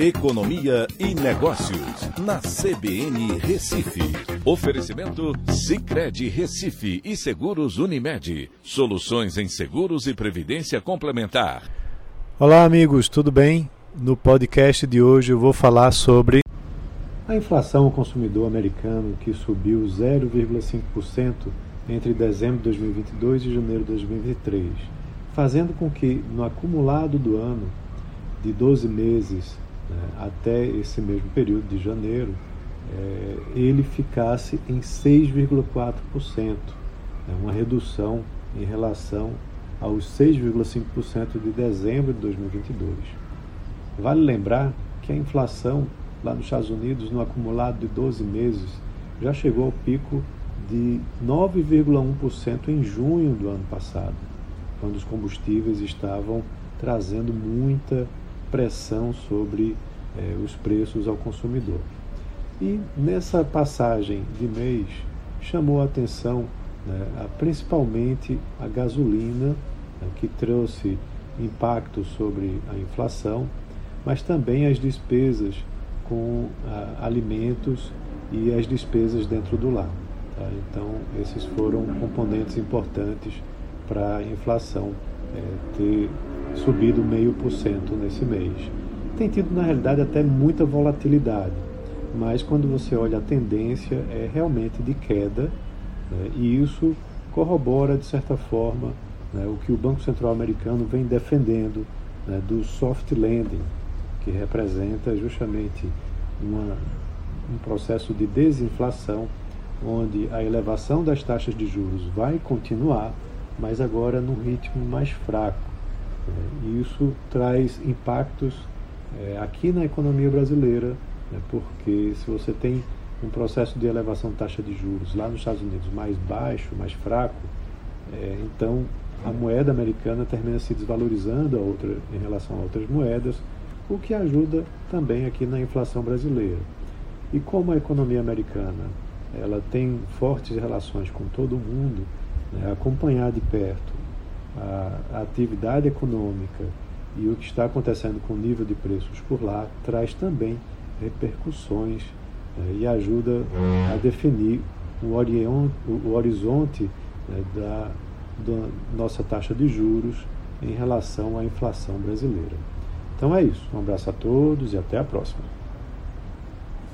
Economia e Negócios, na CBN Recife. Oferecimento Cicred Recife e Seguros Unimed. Soluções em seguros e previdência complementar. Olá, amigos, tudo bem? No podcast de hoje eu vou falar sobre a inflação ao consumidor americano que subiu 0,5% entre dezembro de 2022 e janeiro de 2023, fazendo com que no acumulado do ano de 12 meses até esse mesmo período de janeiro, é, ele ficasse em 6,4%, né, uma redução em relação aos 6,5% de dezembro de 2022. Vale lembrar que a inflação lá nos Estados Unidos, no acumulado de 12 meses, já chegou ao pico de 9,1% em junho do ano passado, quando os combustíveis estavam trazendo muita pressão sobre eh, os preços ao consumidor. E nessa passagem de mês chamou a atenção né, a, principalmente a gasolina, né, que trouxe impacto sobre a inflação, mas também as despesas com alimentos e as despesas dentro do lar. Tá? Então, esses foram componentes importantes para a inflação é, ter subido meio por cento nesse mês. Tem tido, na realidade, até muita volatilidade, mas quando você olha a tendência, é realmente de queda, né? e isso corrobora, de certa forma, né, o que o Banco Central Americano vem defendendo né, do soft landing, que representa justamente uma, um processo de desinflação, onde a elevação das taxas de juros vai continuar, mas agora num ritmo mais fraco. Né? E isso traz impactos é, aqui na economia brasileira, né? porque se você tem um processo de elevação de taxa de juros lá nos Estados Unidos mais baixo, mais fraco, é, então a moeda americana termina se desvalorizando a outra, em relação a outras moedas, o que ajuda também aqui na inflação brasileira. E como a economia americana ela tem fortes relações com todo o mundo, né, acompanhar de perto a, a atividade econômica e o que está acontecendo com o nível de preços por lá traz também repercussões né, e ajuda a definir o, o horizonte né, da, da nossa taxa de juros em relação à inflação brasileira. Então é isso. Um abraço a todos e até a próxima.